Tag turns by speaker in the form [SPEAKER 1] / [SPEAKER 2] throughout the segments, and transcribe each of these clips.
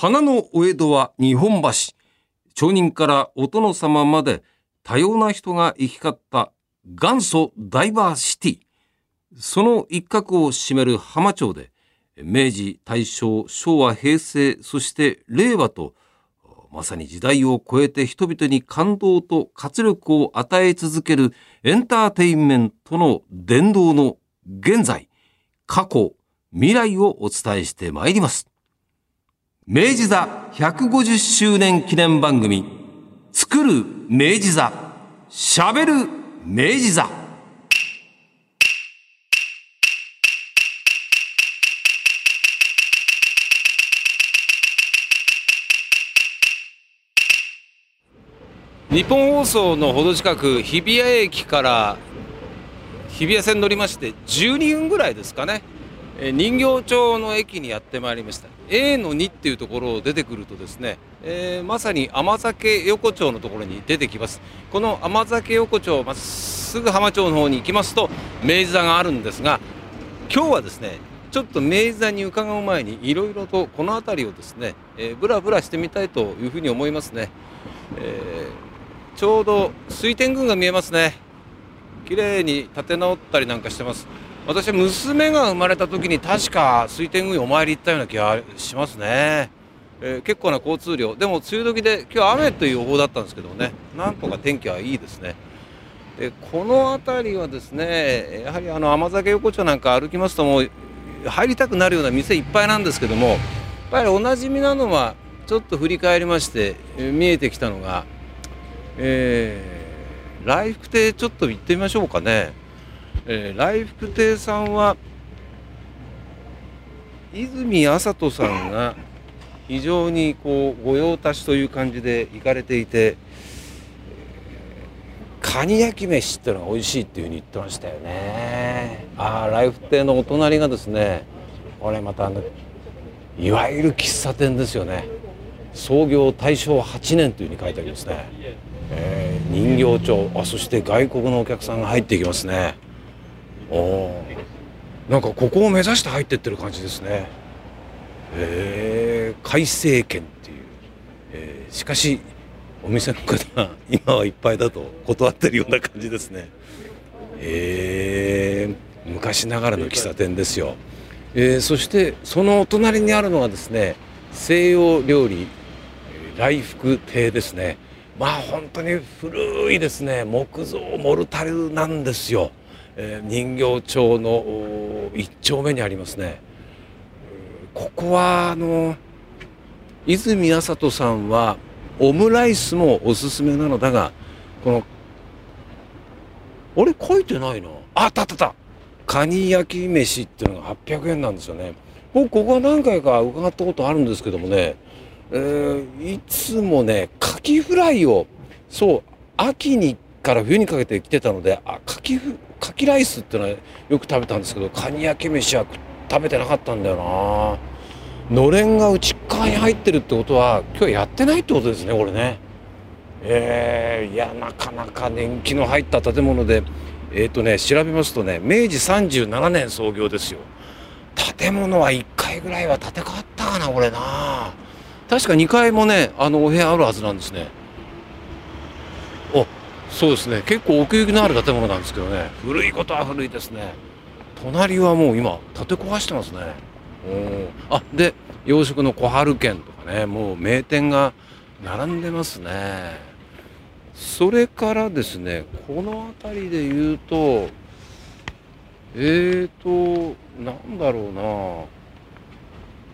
[SPEAKER 1] 花のお江戸は日本橋。町人からお殿様まで多様な人が行き交った元祖ダイバーシティ。その一角を占める浜町で、明治、大正、昭和、平成、そして令和と、まさに時代を超えて人々に感動と活力を与え続けるエンターテインメントの伝道の現在、過去、未来をお伝えしてまいります。明治座150周年記念番組、作る明治座、喋る明治座。日本放送のほど近く日比谷駅から日比谷線乗りまして12分ぐらいですかね人形町の駅にやってまいりました A の2っていうところを出てくるとですね、えー、まさに甘酒横丁のところに出てきます。この甘酒横丁まっすぐ浜町の方に行きますと明治座があるんですが今日はですねちょっと明治座に伺う前にいろいろとこの辺りをですね、えー、ブラブラしてみたいというふうに思いますね、えーちょうど水天宮が見えますね。綺麗に建て直ったりなんかしてます。私は娘が生まれた時に確か水天宮にお参り行ったような気がしますね、えー、結構な交通量。でも梅雨時で今日雨という予報だったんですけどね。なんとか天気はいいですね。でこの辺りはですねやはりあの甘酒横丁なんか歩きますともう入りたくなるような店いっぱいなんですけどもやっぱりおなじみなのはちょっと振り返りまして見えてきたのがえー、来福亭ちょっと行ってみましょうかね、えー、来福亭さんは泉麻人さんが非常にこう御用達という感じで行かれていてカニ焼き飯っていうのが美味しいっていうふうに言ってましたよね。ああ来福亭のお隣がですねこれまたあのいわゆる喫茶店ですよね。創業大正8年というふうに書いてありますね。えー、人形町あそして外国のお客さんが入っていきますね。なんかここを目指して入ってってる感じですね。えー、改正券っていう、えー、しかしお店の方今はいっぱいだと断ってるような感じですね。え、昔ながらの喫茶店ですよ、えー、そしてそのお隣にあるのはですね西洋料理来福亭ですね。まあ本当に古いですね。木造モルタルなんですよ、え、人形町の一丁目にありますね。ここはあの泉麻人さんはオムライスもおすすめなのだがこのあれ書いてないな。あったあったった。カニ焼き飯っていうのが800円なんですよね。僕ここは何回か伺ったことあるんですけどもね。えー、いつもねカキフライをそう秋にから冬にかけて来てたのであカキカキライスってのはよく食べたんですけどカニ焼き飯は食べてなかったんだよな。のれんが内側に入ってるってことは今日やってないってことですねこれね。えー、いやなかなか年季の入った建物でえっ、ー、とね調べますとね明治37年創業ですよ。建物は1回ぐらいは建て替わったかなこれな。確か2階もねあのお部屋あるはずなんですね。そうですね。結構奥行きのある建物なんですけどね。古いことは古いですね。隣はもう今建て壊してますね。おあで洋食の小春軒とかねもう名店が並んでますね。それからですねこの辺りで言うとえーとなんだろうな。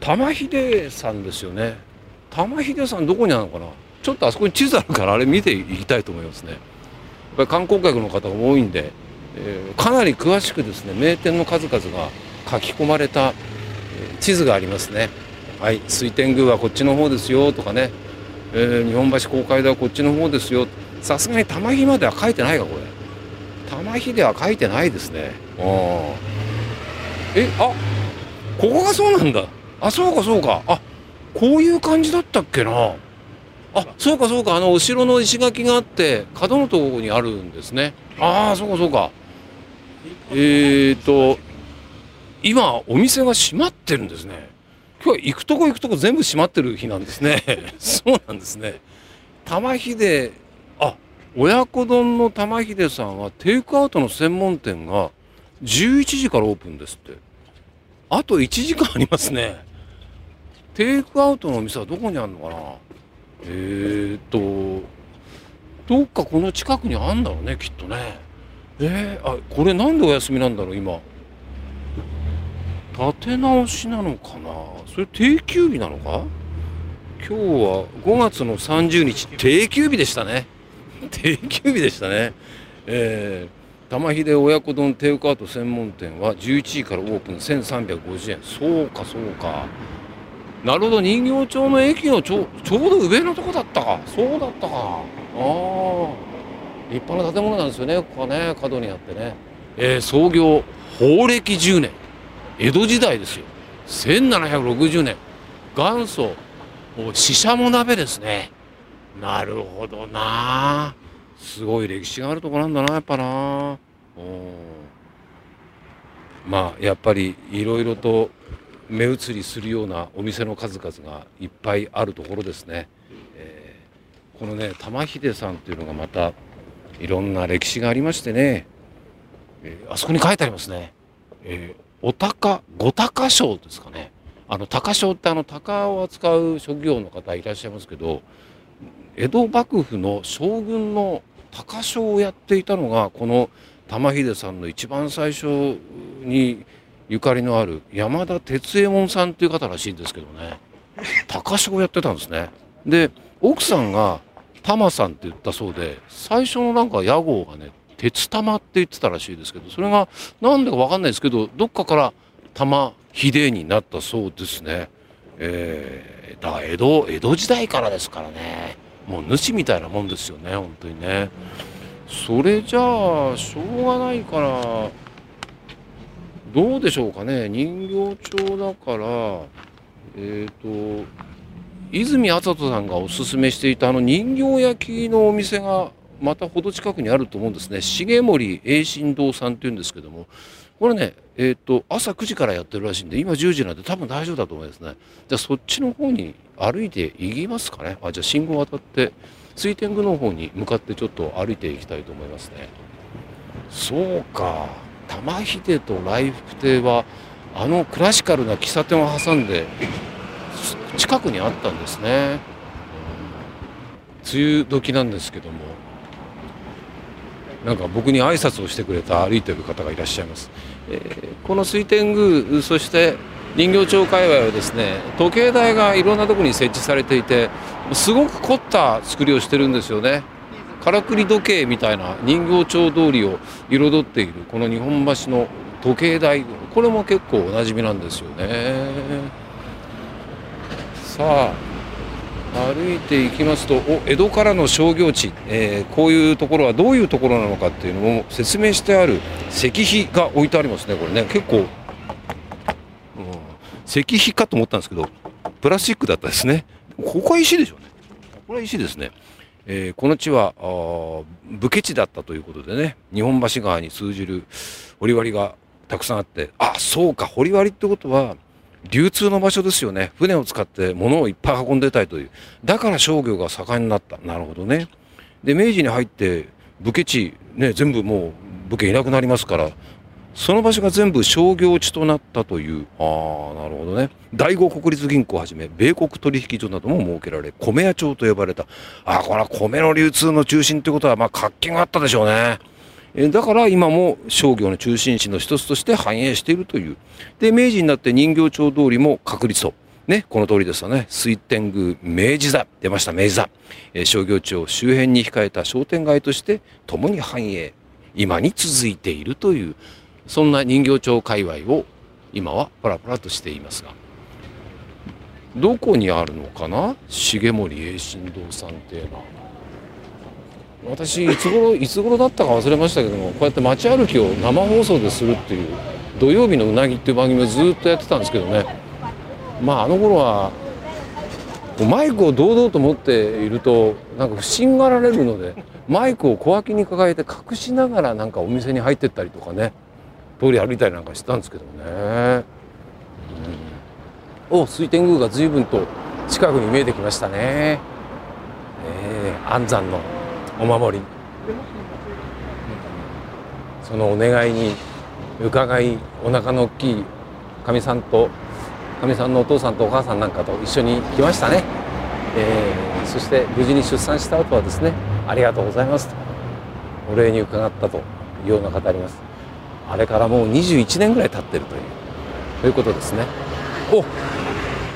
[SPEAKER 1] 玉秀さんですよね。玉秀さんどこにあるのかな。ちょっとあそこに地図あるからあれ見ていきたいと思いますねぱり観光客の方が多いんで、えー、かなり詳しくですね名店の数々が書き込まれた、地図がありますね。はい水天宮はこっちの方ですよとかね、えー、日本橋公会堂はこっちの方ですよ。さすがに玉秀までは書いてないかこれ。玉秀は書いてないですね。あえあここがそうなんだ。あそうかそうか。あこういう感じだったっけな。あそうかそうか。あの後ろの石垣があって角のところにあるんですね。ああそうかそうか。えっ、ー、と今お店が閉まってるんですね。今日は行くとこ行くとこ全部閉まってる日なんですね。そうなんですね。玉秀あ親子丼の玉秀さんはテイクアウトの専門店が11時からオープンですって。あと1時間ありますね。テイクアウトのお店はどこにあるのかな？えー、っとどっかこの近くにあんだろうねきっとね。えー、あこれなんでお休みなんだろう今。立て直しなのかな。それ定休日なのか？今日は5月の30日定休日でしたね。定休日でしたね。えー、玉秀親子丼テイクアウト専門店は11時からオープン1350円。そうかそうか。なるほど。人形町の駅のちょちょうど上のとこだったか。そうだったか。ああ。立派な建物なんですよね。ここはね。角にあってね、えー、創業法暦10年。江戸時代ですよ。1760年。元祖ししゃも鍋ですね。なるほどな。すごい歴史があるとこなんだなやっぱな。まあやっぱりいろいろと目移りするようなお店の数々がいっぱいあるところですね、えー、このね玉秀さんというのがまたいろんな歴史がありましてね、えー、あそこに書いてありますね、えー、お鷹五鷹賞ですかね。あの鷹賞ってあの鷹を扱う職業の方いらっしゃいますけど江戸幕府の将軍の鷹賞をやっていたのがこの玉秀さんの一番最初にゆかりのある山田哲右衛門さんっていう方らしいんですけどね鷹賞をやってたんですね。で奥さんが玉さんって言ったそうで最初のなんか屋号がね鉄玉って言ってたらしいですけどそれが何でか分かんないですけどどっかから玉秀になったそうですね。えー、だから江戸江戸時代からですからねもう主みたいなもんですよね本当にね。それじゃあしょうがないからどうでしょうかね。人形町だからえっ、ー、と泉麻人さんがおすすめしていたあの人形焼きのお店がまたほど近くにあると思うんですね。重森栄新堂さんっていうんですけども。これねえっ、ー、と朝9時からやってるらしいんで今10時なんで多分大丈夫だと思いますね。じゃあそっちの方に歩いて行きますかね。あじゃあ信号渡って水天宮の方に向かってちょっと歩いていきたいと思いますね。そうか。玉秀と来福亭はあのクラシカルな喫茶店を挟んで近くにあったんですね。梅雨時なんですけどもなんか僕に挨拶をしてくれた歩いてる方がいらっしゃいます、えー、この水天宮そして人形町界隈はですね時計台がいろんなとこに設置されていてすごく凝った作りをしてるんですよね。からくり時計みたいな人形町通りを彩っているこの日本橋の時計台。これも結構おなじみなんですよね。さあ歩いていきますとお江戸からの商業地、えー、こういうところはどういうところなのかっていうのも説明してある石碑が置いてありますねこれね。結構、うん、石碑かと思ったんですけどプラスチックだったですね。ここは石でしょうね。これは石ですね、えー、この地は武家地だったということでね日本橋川に通じる堀割がたくさんあってあそうか堀割ってことは流通の場所ですよね。船を使って物をいっぱい運んでたいという。だから商業が盛んになった。なるほどね。で明治に入って武家地ね全部もう武家いなくなりますからその場所が全部商業地となったというああなるほどね第五国立銀行をはじめ米国取引所なども設けられ米屋町と呼ばれたああこれは米の流通の中心ということはまあ活気があったでしょうね。えだから今も商業の中心地の一つとして繁栄しているという。で、明治になって人形町通りも確立と。ね、この通りですよね。水天宮明治座。出ました、明治座。えー、商業地を周辺に控えた商店街として共に繁栄。今に続いているという、そんな人形町界隈を今はパラパラとしていますが。どこにあるのかな？重森栄新堂さんっていうのは。私いつ頃いつ頃だったか忘れましたけどもこうやって街歩きを生放送でするっていう土曜日のうなぎっていう番組をずっとやってたんですけどねまああの頃はマイクを堂々と持っているとなんか不審がられるのでマイクを小脇に抱えて隠しながらなんかお店に入ってったりとかね通り歩いたりなんかしてたんですけどね、うん、お水天宮が随分と近くに見えてきましたね、えー、安山のお守り。そのお願いに伺いお腹の大きいかみさんとかみさんのお父さんとお母さんなんかと一緒に来ましたね、えー、そして無事に出産した後はですねありがとうございますとお礼に伺ったというような方あります。あれからもう21年ぐらい経ってるというということですね。お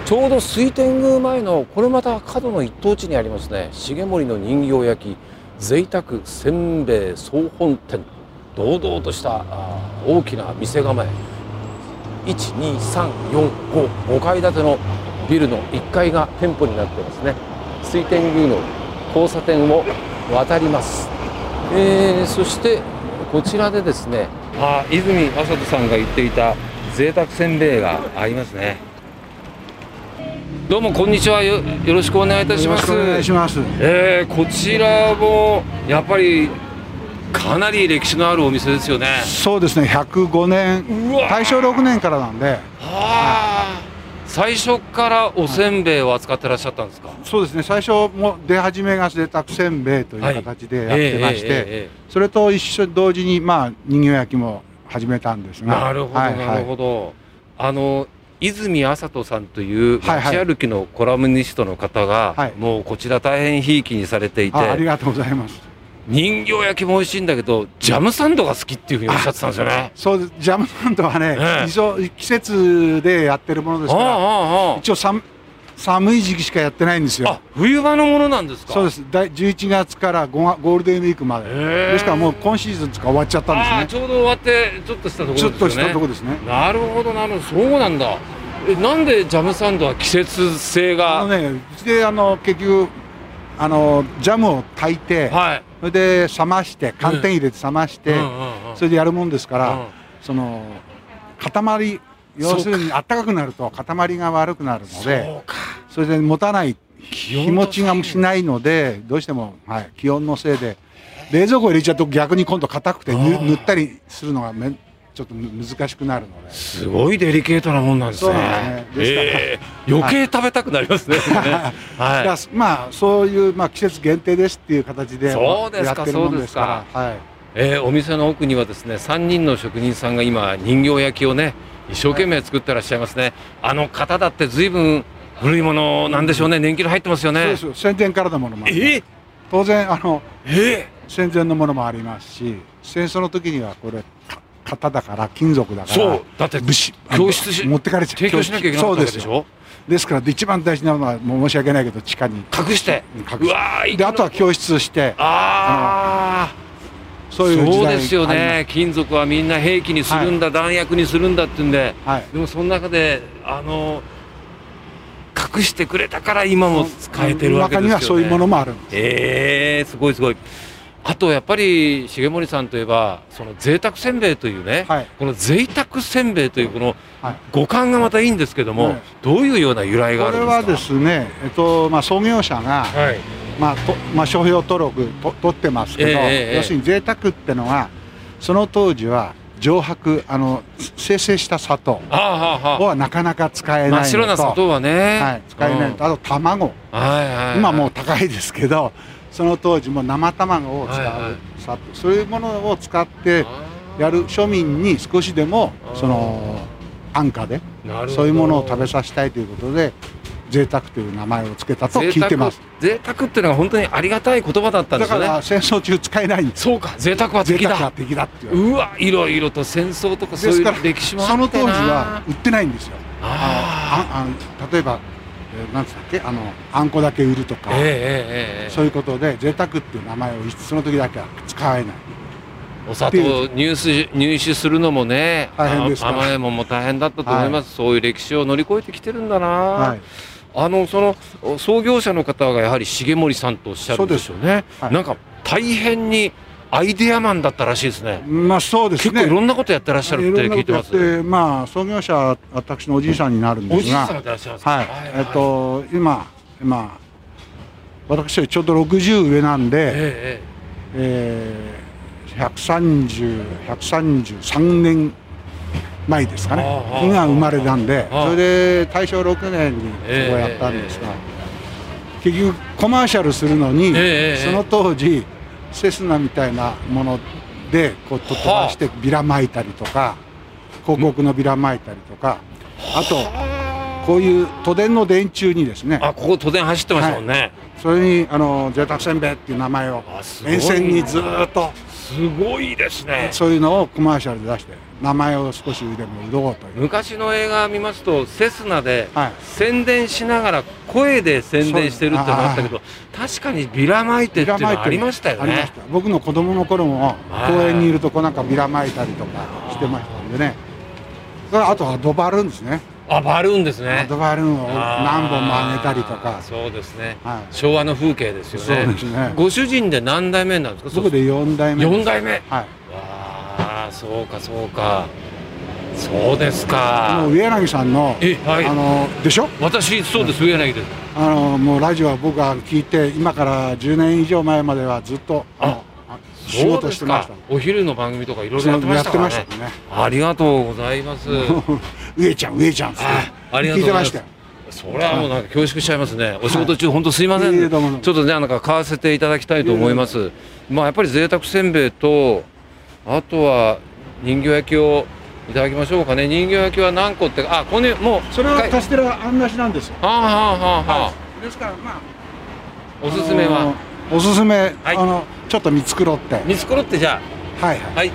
[SPEAKER 1] ちょうど水天宮前のこれまた角の一等地にありますね。重森の人形焼き贅沢せんべい総本店。堂々とした大きな店構え。12345階建てのビルの1階が店舗になってますね。水天宮の交差点を渡ります、えー、そしてこちらでですねあ泉麻人さんが言っていた贅沢せんべいがありますね。どうもこんにちは。よよろしくお願いいたします。
[SPEAKER 2] お願いします。
[SPEAKER 1] えー、こちらもやっぱりかなり歴史のあるお店ですよね。
[SPEAKER 2] そうですね。105年。大正6年からなんで。は
[SPEAKER 1] あ最初からおせんべいを扱ってらっしゃったんですか、
[SPEAKER 2] そうですね。最初も出始めが贅沢せんべいという形でやってまして、それと一緒同時にまあ人形焼きも始めたんですが
[SPEAKER 1] なるほど、はい、なるほど。あの泉麻人さんという街歩きのコラムニストの方が、はい。はい、もうこちら大変ひいきにされていて
[SPEAKER 2] ありがとうございます
[SPEAKER 1] 人形焼きも美味しいんだけどジャムサンドが好きっていうふうにおっしゃってたんですよね。
[SPEAKER 2] そうジャムサンドはね、ね季節でやってるものですから一応寒寒い時期しかやってないんですよ。
[SPEAKER 1] 冬場のものなんですか？
[SPEAKER 2] そうです。11月からゴールデンウィークまで。ですからもう今シーズンとか終わっちゃったんですね。
[SPEAKER 1] ちょうど終わってちょっとしたところですね。
[SPEAKER 2] ちょっとしたとこですね。
[SPEAKER 1] なるほどなるほど。そうなんだ。えなんでジャムサンドは季節性が？
[SPEAKER 2] あのねうちであの結局あのジャムを炊いて、はい、それで冷まして寒天入れて冷まして、それでやるもんですから、その塊要するに暖か。くなると塊が悪くなるのでそれで持たない日持ちがしないのでどうしても、はい、気温のせいで冷蔵庫入れちゃうと逆に今度硬くて塗ったりするのがめちょっと難しくなるので。
[SPEAKER 1] すごいデリケートなもんなんですね。ですねえー、余計食べたくなりますね。
[SPEAKER 2] はい。まあそういうまあ季節限定ですっていう形で
[SPEAKER 1] そうですかそうですか。はい。えー、お店の奥にはですね3人の職人さんが今人形焼きをね一生懸命作ってらっしゃいますね。あの方だってずいぶん古いものなんでしょうね年季の入ってますよね。
[SPEAKER 2] そうです戦前からのものもあります。えー、当然あの、えー、戦前のものもありますし戦争の時にはこれ型だから金属だから
[SPEAKER 1] そうだって教室
[SPEAKER 2] し持ってかれちゃう。
[SPEAKER 1] 提供しなきゃいけないでしょ？
[SPEAKER 2] ですから一番大事なのは申し訳ないけど地下に。
[SPEAKER 1] 隠して。
[SPEAKER 2] 隠して。であとは教室して。
[SPEAKER 1] ああそういうそうですよね。金属はみんな兵器にするんだ、はい、弾薬にするんだってんで、はい、でもその中であの隠してくれたから今も使えてるわけですよ、ね、中には
[SPEAKER 2] そういうものもあるん
[SPEAKER 1] です。ええー、すごいすごいあとやっぱり重森さんといえばその贅沢せんべいというね、はい、この贅沢せんべいというこの五感がまたいいんですけども、はい、どういうような由来があるんです
[SPEAKER 2] か？これはですね、えっとまあ、創業者が、はい。まあとまあ、商標登録と取ってますけど、えー、要するに贅沢ってのはその当時は上白あの生成した砂糖はなかなか使えないのと真っ
[SPEAKER 1] 白な砂糖はね、
[SPEAKER 2] はい、使えないのと、あと卵、はいはいはい、今もう高いですけどその当時も生卵を使う、はいはい、そういうものを使ってやる庶民に少しでもその安価でそういうものを食べさせたいということで贅沢という名前を付けたと聞いてます。
[SPEAKER 1] 贅沢っていうのは本当にありがたい言葉だったんですよね。だから
[SPEAKER 2] 戦争中使えないん
[SPEAKER 1] そうか贅沢は敵だ。
[SPEAKER 2] は敵だって
[SPEAKER 1] うわいろいろと戦争とかそういう歴史も
[SPEAKER 2] その当時は売ってないんですよ。ああ例えばなんつったっけ？あのあんこだけ売るとか、えーえー、そういうことで贅沢っていう名前をその時だけは使えない。
[SPEAKER 1] お砂糖入手入手するのもね大変です甘いもんも大変だったと思います、はい、そういう歴史を乗り越えてきてるんだな、はい、あのその創業者の方がやはり重森さんとおっしゃるんでしょうね、はい、なんか大変にアイデアマンだったらしいですね。
[SPEAKER 2] まあそうですね。
[SPEAKER 1] 結構いろんなことやってらっしゃるって聞いてます。
[SPEAKER 2] まあ創業者私のおじいさんになるんですが、はい。えっと今今私よりちょうど60上なんで、えええー、130 133年前ですかね。が生まれたんでそれで大正6年にそこやったんですが、結局コマーシャルするのに、その当時セスナみたいなものでこう飛ばしてビラ巻いたりとか広告のビラ巻いたりとかあとこういう都電の電柱にですね。
[SPEAKER 1] あここ都電走ってますもんね、はい、
[SPEAKER 2] それにあの贅沢せんべいっていう名前を沿線にずっと。
[SPEAKER 1] すごいですね。
[SPEAKER 2] そういうのをコマーシャルで出して名前を少しでも売ろうという。
[SPEAKER 1] 昔の映画見ますとセスナで宣伝しながら声で宣伝してるってのあったけど確かにビラ巻いてっていうのありましたよね。
[SPEAKER 2] 僕の子供の頃も公園にいるとこなんかビラ巻いたりとかしてましたんでね。あとはドバルーンですね
[SPEAKER 1] あバルーンですね。
[SPEAKER 2] ドバルーンを何本も上げたりとか。
[SPEAKER 1] そうですね、はい、昭和の風景ですよね。
[SPEAKER 2] ね。
[SPEAKER 1] ご主人で何代目なんですか？
[SPEAKER 2] そこで4代目
[SPEAKER 1] 4代目。はい。
[SPEAKER 2] あ
[SPEAKER 1] あそうかそうか。そうですか。
[SPEAKER 2] 上柳さんの
[SPEAKER 1] え、はい、
[SPEAKER 2] あのでしょ？
[SPEAKER 1] 私そうです、上柳です。
[SPEAKER 2] あのもうラジオは僕は聞いて今から10年以上前まではずっとあ仕事してました
[SPEAKER 1] お昼の番組とかいろいろやってましたからね、ね、ありがとうございます。
[SPEAKER 2] 上ちゃん上ちゃん
[SPEAKER 1] ありがとうございます。それはもうなんか恐縮しちゃいますね、お仕事中、本当すいません、ちょっとね、なんか買わせていただきたいと思います。まあやっぱり贅沢せんべいと、あとは人形焼きをいただきましょうかね、人形焼きは何個って、あここにもう、
[SPEAKER 2] それはカステラあんなしなんですよ。
[SPEAKER 1] はあはあはあはあ。
[SPEAKER 2] ですから、まあ、
[SPEAKER 1] おすすめは。
[SPEAKER 2] おすすめ、あのちょっと見繕って。
[SPEAKER 1] 見繕ってじゃ
[SPEAKER 2] あ。はいはい。はい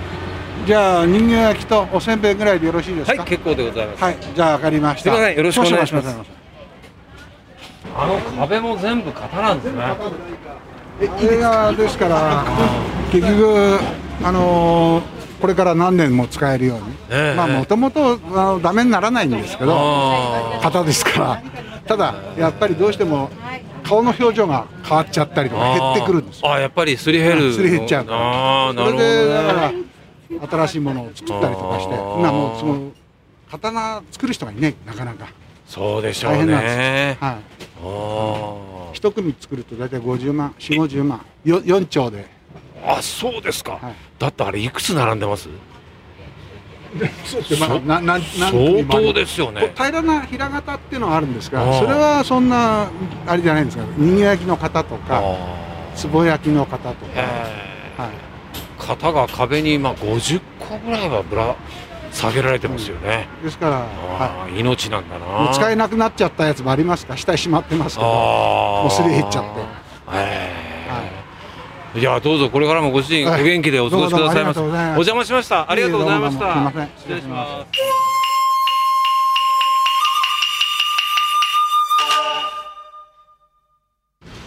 [SPEAKER 2] じゃあ人形焼きとおせんべいぐらいでよろしいですか？
[SPEAKER 1] はい、結構でございます。
[SPEAKER 2] はい、じゃあわかりました。
[SPEAKER 1] すみません、よろしくお願いします。あの壁も全部型なんですね。
[SPEAKER 2] 映画ですから結局あのこれから何年も使えるように、えー、まあもともとダメにならないんですけど型ですからただやっぱりどうしても顔の表情が変わっちゃったりとか減ってくるんです
[SPEAKER 1] あやっぱりすり減る
[SPEAKER 2] すり減っちゃう。あなるほど、ね、それでだから新しいものを作ったりとかして今もうその刀作る人がいないなかなか。
[SPEAKER 1] そうでしょうね。大変なんです
[SPEAKER 2] はい。一組作ると大体50万4 5 0万よ4丁で。
[SPEAKER 1] あそうですか、はい、だってあれいくつ並んでます？
[SPEAKER 2] そうってまあなな
[SPEAKER 1] 相当ですよね。
[SPEAKER 2] 平らな平型っていうのはあるんですがそれはそんなあれじゃないんですか。人形焼きの型とか壺焼きの型とか、
[SPEAKER 1] はい、型が壁に今50個ぐらいはぶら下げられてますよね、
[SPEAKER 2] うん、ですから、
[SPEAKER 1] はい、命なんだな。
[SPEAKER 2] 使えなくなっちゃったやつもありますか？下にしまってますけどもうすり減っちゃって。
[SPEAKER 1] ええ。ー、はい、いやどうぞこれからもご主人、お元気でお過ごしくださいませ。お邪魔しました。ありがとうございました。失礼します。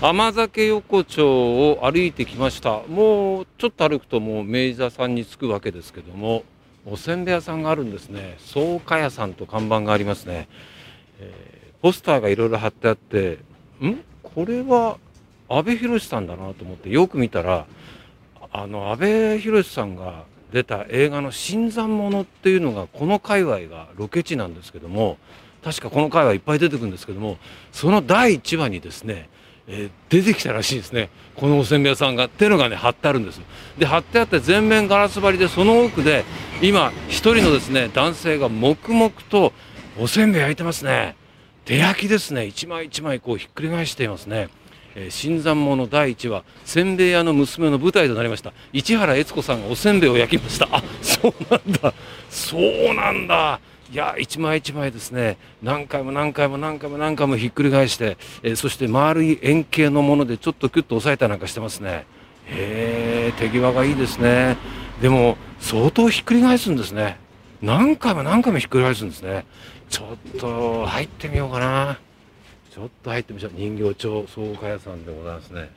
[SPEAKER 1] 甘酒横丁を歩いてきました。もうちょっと歩くともう明治座さんに着くわけですけどもおせんべい屋さんがあるんですね。草加屋さんと看板がありますね、えー、ポスターがいろいろ貼ってあってん？これは阿部寛さんだなと思ってよく見たらあの阿部寛さんが出た映画の「新参者」っていうのがこの界隈がロケ地なんですけども確かこの界隈いっぱい出てくるんですけどもその第1話にですねえー、出てきたらしいですね。このおせんべい屋さんがっていうのがね貼ってあるんですで貼ってあって全面ガラス張りでその奥で今一人のですね男性が黙々とおせんべい焼いてますね。手焼きですね。一枚一枚こうひっくり返していますね。え、新参者第1話せんべい屋の娘の舞台となりました。市原悦子さんがおせんべいを焼きました。あそうなんだ。そうなんだ。いや一枚一枚ですね。何回も何回も何回も何回もひっくり返して、え、そして丸い円形のものでちょっとキュッと押さえたなんかしてますね。へえ手際がいいですね。でも相当ひっくり返すんですね。何回も何回もひっくり返すんですね。ちょっと入ってみようかな。ちょっと入ってみましょう。人形町総貨屋さんでございますね。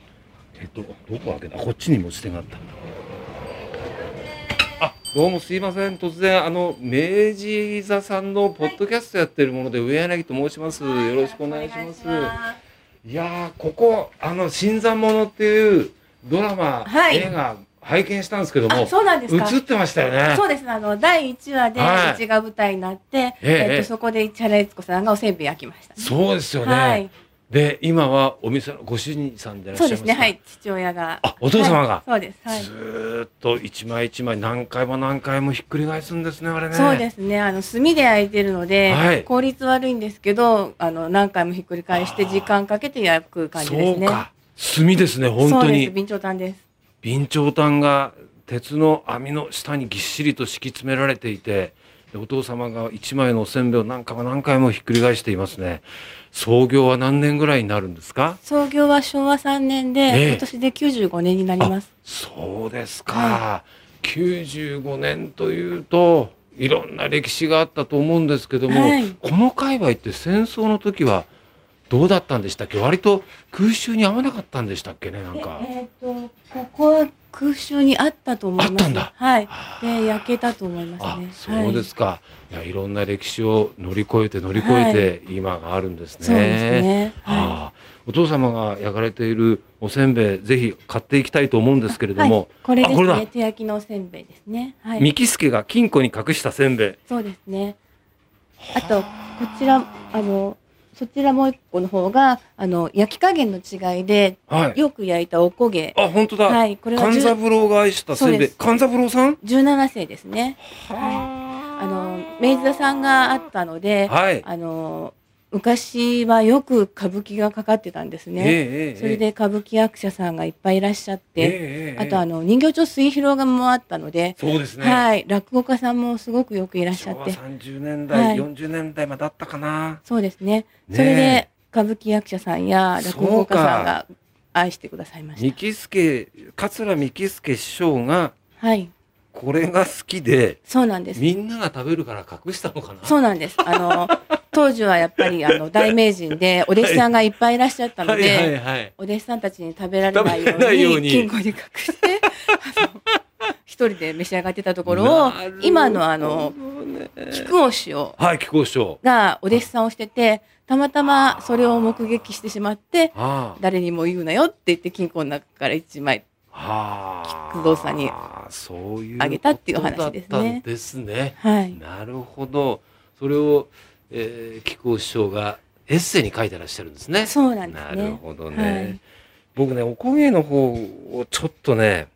[SPEAKER 1] えっとどこ開けた？こっちに持ち手があったんだ。どうもすいません。突然あの明治座さんのポッドキャストやってるもので上柳と申します。よろしくお願いします。いやここあの新参者っていうドラマ、はい、映画拝見したんですけども、
[SPEAKER 3] そうなんですか。
[SPEAKER 1] 映ってましたよね。
[SPEAKER 3] そうです。ね。あの第一話でうちが舞台になって、はい、えっとそこで市原悦子さんがおせんべい焼きました、ね、
[SPEAKER 1] そうですよね。はい。で今はお店のご主人さんでいらっしゃいます
[SPEAKER 3] そうですね。はい。父親が。
[SPEAKER 1] あお父様が、は
[SPEAKER 3] い、そうです、はい、
[SPEAKER 1] ずっと一枚一枚何回も何回もひっくり返すんですねあれね。
[SPEAKER 3] そうですね。あの炭で焼いてるので、はい、効率悪いんですけどあの何回もひっくり返して時間かけて焼く感じですね。そうか。
[SPEAKER 1] 炭ですね本当に。
[SPEAKER 3] 備長炭です
[SPEAKER 1] 備長炭が鉄の網の下にぎっしりと敷き詰められていてお父様が一枚のおせんべいを何回も何回もひっくり返していますね。創業は何年ぐらいになるんですか？
[SPEAKER 3] 創業は昭和3年で、えー、今年で95年になります。
[SPEAKER 1] そうですか、はい、95年というといろんな歴史があったと思うんですけども、はい、この界隈って戦争の時はどうだったんでしたっけ？割と空襲に合わなかったんでしたっけね？なんか。
[SPEAKER 3] えっ、ー、とここは空襲にあったと思います。はい。で焼けたと思いますね。
[SPEAKER 1] そうですか、はい、いやいろんな歴史を乗り越えて乗り越えて今があるんですね、そうですね、はい、お父様が焼かれているおせんべいぜひ買っていきたいと思うんですけれども、はい、
[SPEAKER 3] これですね。手焼きのおせんべいですね。
[SPEAKER 1] はい。三木助が金庫に隠したせんべい。
[SPEAKER 3] そうですね。あとこちらあのそちらもう一個の方があの焼き加減の違いで、はい、よく焼いたおこげ。
[SPEAKER 1] あ本当だ。はいこれは勘三郎が愛したせい。勘三郎さん？
[SPEAKER 3] 十七世ですね。はい。あの明治座さんがあったので、はい、あの昔はよく歌舞伎がかかってたんですね、えー、それで歌舞伎役者さんがいっぱいいらっしゃって、えー、あとあの人形町末広がもあったので
[SPEAKER 1] そうですね。
[SPEAKER 3] はい。落語家さんもすごくよくいらっしゃって。
[SPEAKER 1] 昭和30年代、はい、40年代まであったかな。
[SPEAKER 3] そうですね、ね、それで歌舞伎役者さんや落語家さんが愛してくださいました。三
[SPEAKER 1] 木助桂三木助師匠が
[SPEAKER 3] はい。
[SPEAKER 1] これが好きで
[SPEAKER 3] そうなんです。
[SPEAKER 1] みんなが食べるから隠したのかな。
[SPEAKER 3] そうなんです。あの 当時はやっぱりあの 大名人でお弟子さんがい。っぱいいらっしゃったので、お弟子さんたちに食べられないように金庫に隠して一人で召し上がってたところを今のあの木久扇師匠がお弟子さんをしててたまたまそれを目撃してしまって誰にも言うなよって言って金庫の中から一枚菊堂さんにあげたっていう話ですね。
[SPEAKER 1] ですね。はい、なるほど。それをえー、木久扇師匠がエッセイに書いてらっしゃるんですね。
[SPEAKER 3] そうなんです
[SPEAKER 1] ね。なるほどね。はい、僕ね、おこげの方をちょっとね、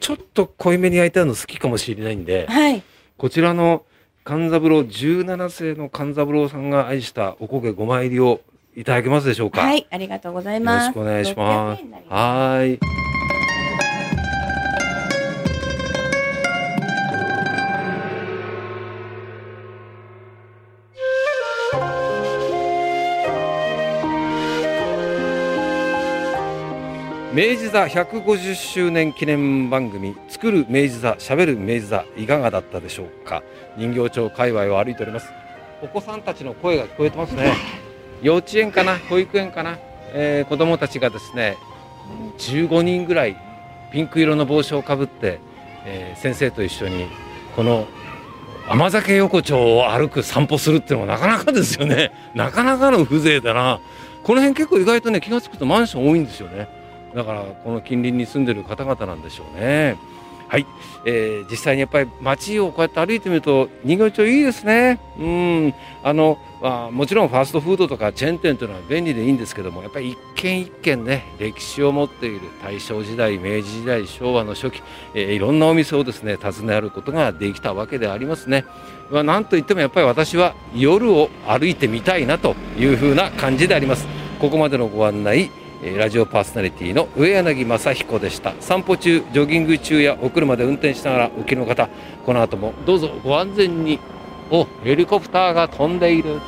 [SPEAKER 1] ちょっと濃いめに焼いたの好きかもしれないんで、
[SPEAKER 3] はい、
[SPEAKER 1] こちらの勘三郎17世の勘三郎さんが愛したおこげごま入りをいただけますでしょうか？
[SPEAKER 3] はい、ありがとうございます。
[SPEAKER 1] よろしくお願いします。はい。明治座150周年記念番組「作る明治座しゃべる明治座」いかがだったでしょうか？人形町界隈を歩いております。お子さんたちの声が聞こえてますね。幼稚園かな？保育園かな、えー、子供たちがですね15人ぐらいピンク色の帽子をかぶって、えー、先生と一緒にこの甘酒横丁を歩く散歩するっていうのもなかなかですよね。なかなかの風情だな。この辺結構意外とね気が付くとマンション多いんですよねだからこの近隣に住んでる方々なんでしょうね。はい、えー、実際にやっぱり街をこうやって歩いてみると人形町いいですね。うんあのあもちろんファーストフードとかチェーン店というのは便利でいいんですけどもやっぱり一軒一軒ね歴史を持っている大正時代明治時代昭和の初期、えー、いろんなお店をですね訪ね歩くことができたわけでありますね。まあ、なんといってもやっぱり私は夜を歩いてみたいなというふうな感じであります。ここまでのご案内ラジオパーソナリティの上柳正彦でした。散歩中ジョギング中やお車で運転しながらお聞きの方この後もどうぞご安全に。おヘリコプターが飛んでいる。